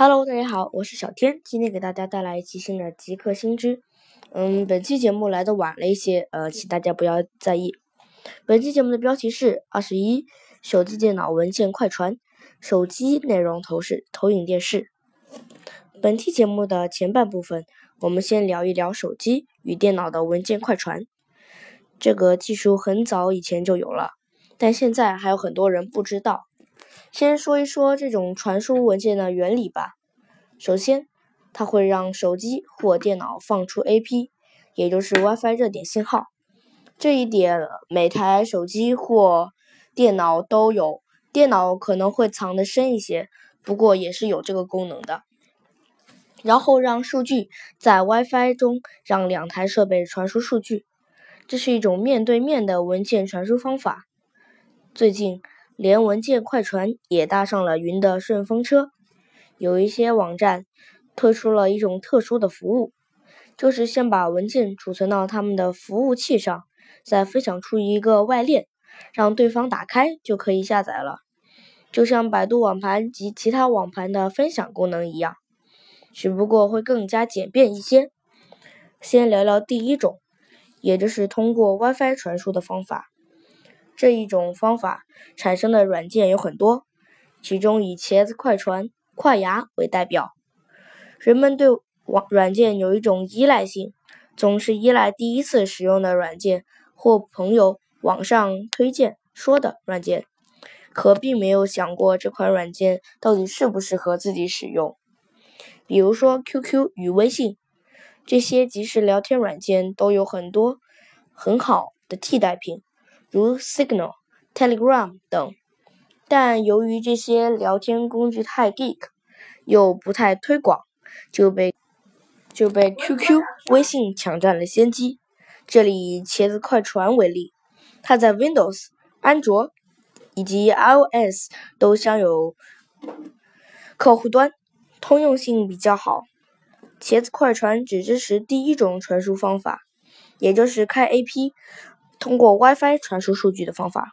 Hello，大家好，我是小天，今天给大家带来一期新的极客新知。嗯，本期节目来的晚了一些，呃，请大家不要在意。本期节目的标题是二十一，手机、电脑文件快传，手机内容投是投影电视。本期节目的前半部分，我们先聊一聊手机与电脑的文件快传。这个技术很早以前就有了，但现在还有很多人不知道。先说一说这种传输文件的原理吧。首先，它会让手机或电脑放出 AP，也就是 WiFi 热点信号。这一点每台手机或电脑都有，电脑可能会藏得深一些，不过也是有这个功能的。然后让数据在 WiFi 中让两台设备传输数据，这是一种面对面的文件传输方法。最近。连文件快传也搭上了云的顺风车，有一些网站推出了一种特殊的服务，就是先把文件储存到他们的服务器上，再分享出一个外链，让对方打开就可以下载了，就像百度网盘及其他网盘的分享功能一样，只不过会更加简便一些。先聊聊第一种，也就是通过 WiFi 传输的方法。这一种方法产生的软件有很多，其中以茄子快传、快牙为代表。人们对网软件有一种依赖性，总是依赖第一次使用的软件或朋友网上推荐说的软件，可并没有想过这款软件到底适不适合自己使用。比如说 QQ 与微信这些即时聊天软件都有很多很好的替代品。如 Signal、Telegram 等，但由于这些聊天工具太 geek，又不太推广，就被就被 QQ、微信抢占了先机。这里以茄子快传为例，它在 Windows、安卓以及 iOS 都享有客户端，通用性比较好。茄子快传只支持第一种传输方法，也就是开 AP。通过 WiFi 传输数据的方法，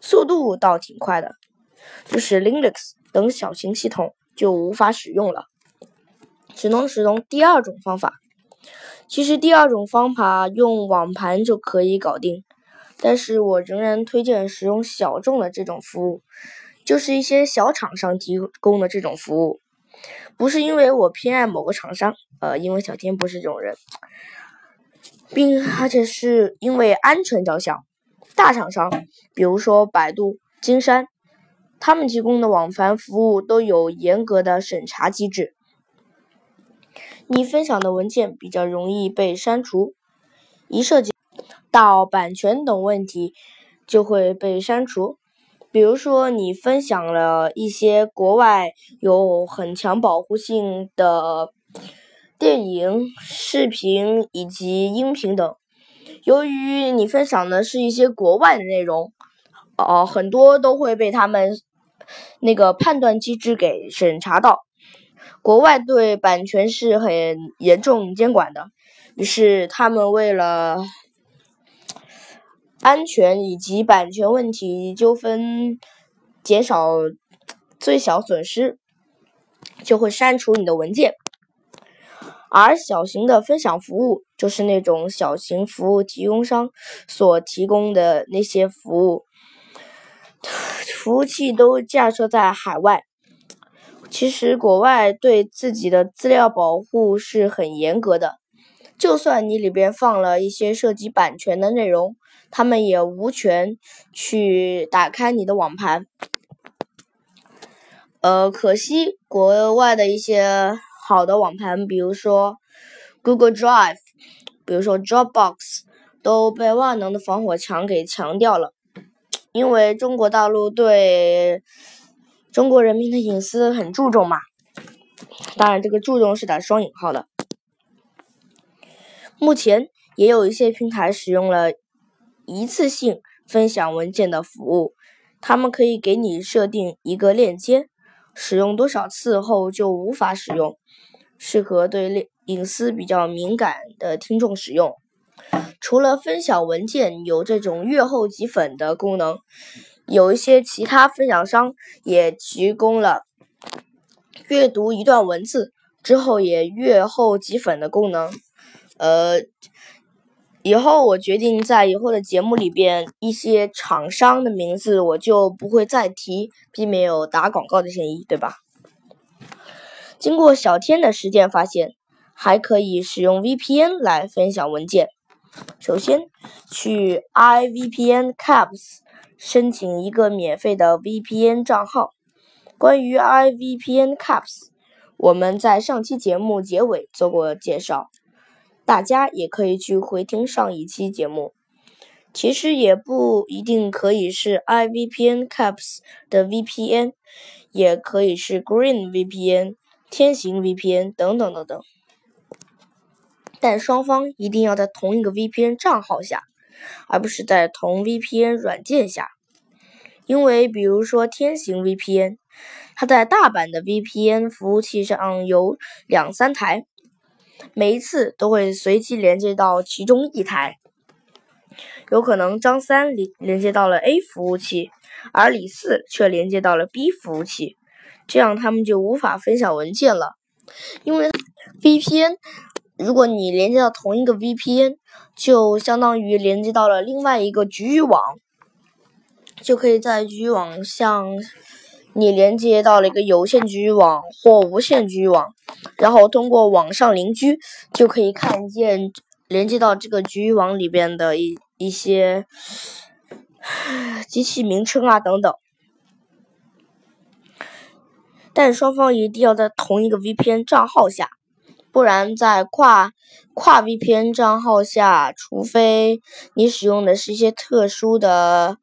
速度倒挺快的，就是 Linux 等小型系统就无法使用了，只能使用第二种方法。其实第二种方法用网盘就可以搞定，但是我仍然推荐使用小众的这种服务，就是一些小厂商提供的这种服务，不是因为我偏爱某个厂商，呃，因为小天不是这种人。并而且是因为安全着想，大厂商，比如说百度、金山，他们提供的网盘服务都有严格的审查机制。你分享的文件比较容易被删除，一涉及到版权等问题，就会被删除。比如说，你分享了一些国外有很强保护性的。电影、视频以及音频等，由于你分享的是一些国外的内容，哦，很多都会被他们那个判断机制给审查到。国外对版权是很严重监管的，于是他们为了安全以及版权问题纠纷减少最小损失，就会删除你的文件。而小型的分享服务，就是那种小型服务提供商所提供的那些服务，服务器都架设在海外。其实国外对自己的资料保护是很严格的，就算你里边放了一些涉及版权的内容，他们也无权去打开你的网盘。呃，可惜国外的一些。好的网盘，比如说 Google Drive，比如说 Dropbox，都被万能的防火墙给强调了。因为中国大陆对中国人民的隐私很注重嘛，当然这个注重是打双引号的。目前也有一些平台使用了一次性分享文件的服务，他们可以给你设定一个链接。使用多少次后就无法使用，适合对隐私比较敏感的听众使用。除了分享文件有这种阅后即粉的功能，有一些其他分享商也提供了阅读一段文字之后也阅后即粉的功能。呃，以后我决定在以后的节目里边一些厂商的名字我就不会再提，避免有打广告的嫌疑，对吧？经过小天的实践发现，还可以使用 VPN 来分享文件。首先，去 IVPN Caps 申请一个免费的 VPN 账号。关于 IVPN Caps，我们在上期节目结尾做过介绍，大家也可以去回听上一期节目。其实也不一定可以是 IVPN Caps 的 VPN，也可以是 Green VPN。天行 VPN 等等等等，但双方一定要在同一个 VPN 账号下，而不是在同 VPN 软件下。因为比如说天行 VPN，它在大版的 VPN 服务器上有两三台，每一次都会随机连接到其中一台。有可能张三连连接到了 A 服务器，而李四却连接到了 B 服务器。这样他们就无法分享文件了，因为 VPN，如果你连接到同一个 VPN，就相当于连接到了另外一个局域网，就可以在局域网向你连接到了一个有线局域网或无线局域网，然后通过网上邻居就可以看见连接到这个局域网里边的一一些机器名称啊等等。但双方一定要在同一个 VPN 账号下，不然在跨跨 VPN 账号下，除非你使用的是一些特殊的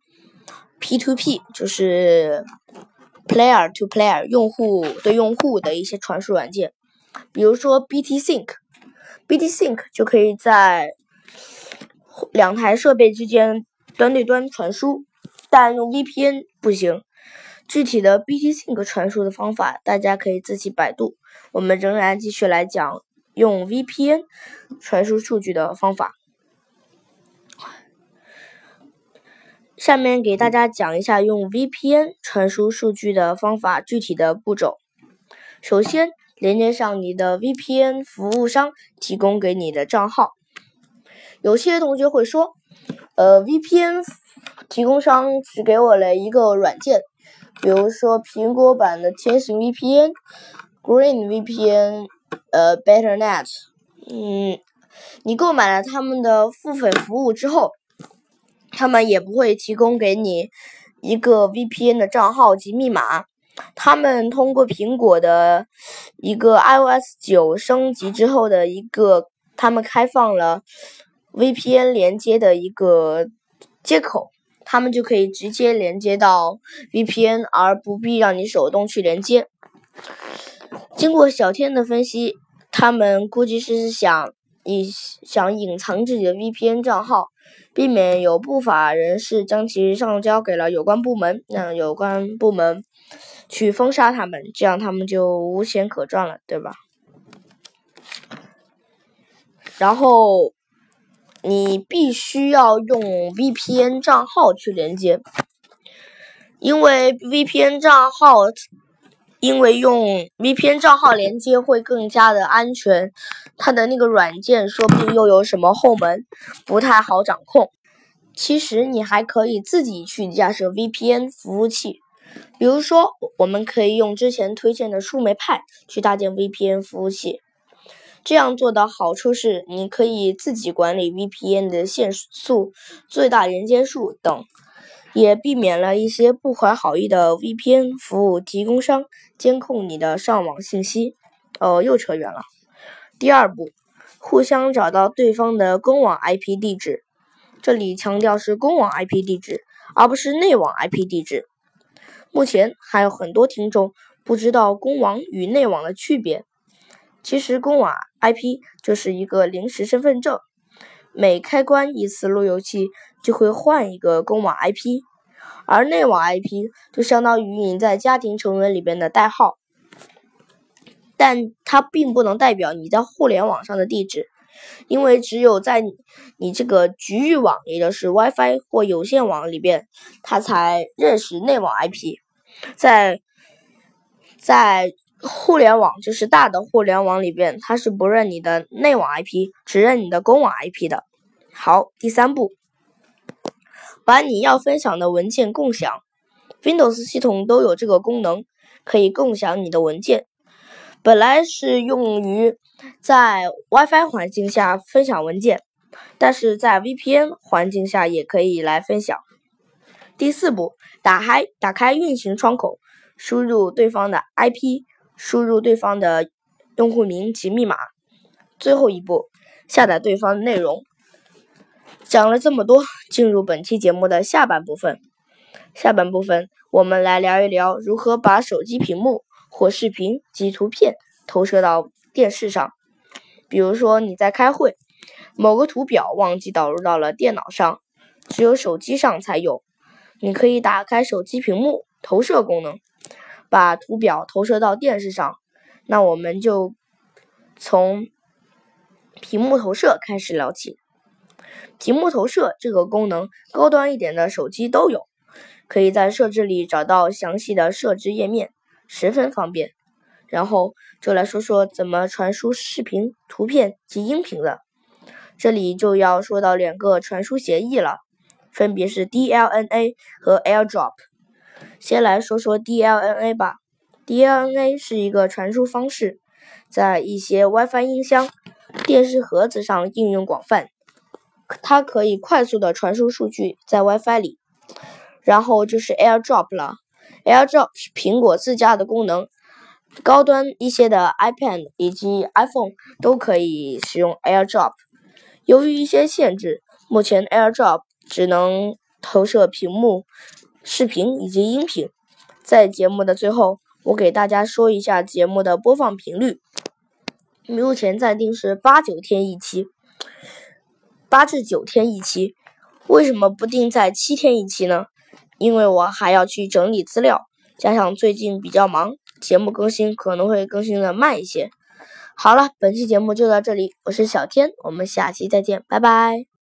P2P，就是 Player to Player 用户对用户的一些传输软件，比如说 BT Sync，BT Sync 就可以在两台设备之间端对端传输，但用 VPN 不行。具体的 BT Sync 传输的方法，大家可以自己百度。我们仍然继续来讲用 VPN 传输数据的方法。下面给大家讲一下用 VPN 传输数据的方法具体的步骤。首先，连接上你的 VPN 服务商提供给你的账号。有些同学会说，呃，VPN 提供商只给我了一个软件。比如说苹果版的天行 VPN、Green VPN、呃 BetterNet，嗯，你购买了他们的付费服务之后，他们也不会提供给你一个 VPN 的账号及密码。他们通过苹果的一个 iOS 九升级之后的一个，他们开放了 VPN 连接的一个接口。他们就可以直接连接到 VPN，而不必让你手动去连接。经过小天的分析，他们估计是想以想隐藏自己的 VPN 账号，避免有不法人士将其上交给了有关部门，让有关部门去封杀他们，这样他们就无钱可赚了，对吧？然后。你必须要用 VPN 账号去连接，因为 VPN 账号，因为用 VPN 账号连接会更加的安全，它的那个软件说不定又有什么后门，不太好掌控。其实你还可以自己去架设 VPN 服务器，比如说，我们可以用之前推荐的树莓派去搭建 VPN 服务器。这样做的好处是，你可以自己管理 VPN 的限速、最大连接数等，也避免了一些不怀好意的 VPN 服务提供商监控你的上网信息。哦，又扯远了。第二步，互相找到对方的公网 IP 地址。这里强调是公网 IP 地址，而不是内网 IP 地址。目前还有很多听众不知道公网与内网的区别。其实公网 IP 就是一个临时身份证，每开关一次路由器就会换一个公网 IP，而内网 IP 就相当于你在家庭成员里边的代号，但它并不能代表你在互联网上的地址，因为只有在你这个局域网，也就是 WiFi 或有线网里边，它才认识内网 IP，在在。互联网就是大的互联网里边，它是不认你的内网 IP，只认你的公网 IP 的。好，第三步，把你要分享的文件共享。Windows 系统都有这个功能，可以共享你的文件。本来是用于在 WiFi 环境下分享文件，但是在 VPN 环境下也可以来分享。第四步，打开打开运行窗口，输入对方的 IP，输入对方的用户名及密码。最后一步，下载对方内容。讲了这么多，进入本期节目的下半部分。下半部分，我们来聊一聊如何把手机屏幕或视频及图片投射到电视上。比如说，你在开会，某个图表忘记导入到了电脑上，只有手机上才有。你可以打开手机屏幕投射功能，把图表投射到电视上。那我们就从屏幕投射开始聊起。屏幕投射这个功能，高端一点的手机都有。可以在设置里找到详细的设置页面，十分方便。然后就来说说怎么传输视频、图片及音频的。这里就要说到两个传输协议了，分别是 DLNA 和 AirDrop。先来说说 DLNA 吧。DLNA 是一个传输方式，在一些 WiFi 音箱、电视盒子上应用广泛。它可以快速的传输数据在 WiFi 里。然后就是 AirDrop 了，AirDrop 是苹果自家的功能，高端一些的 iPad 以及 iPhone 都可以使用 AirDrop。由于一些限制，目前 AirDrop 只能投射屏幕、视频以及音频。在节目的最后，我给大家说一下节目的播放频率，目前暂定是八九天一期，八至九天一期。为什么不定在七天一期呢？因为我还要去整理资料，加上最近比较忙，节目更新可能会更新的慢一些。好了，本期节目就到这里，我是小天，我们下期再见，拜拜。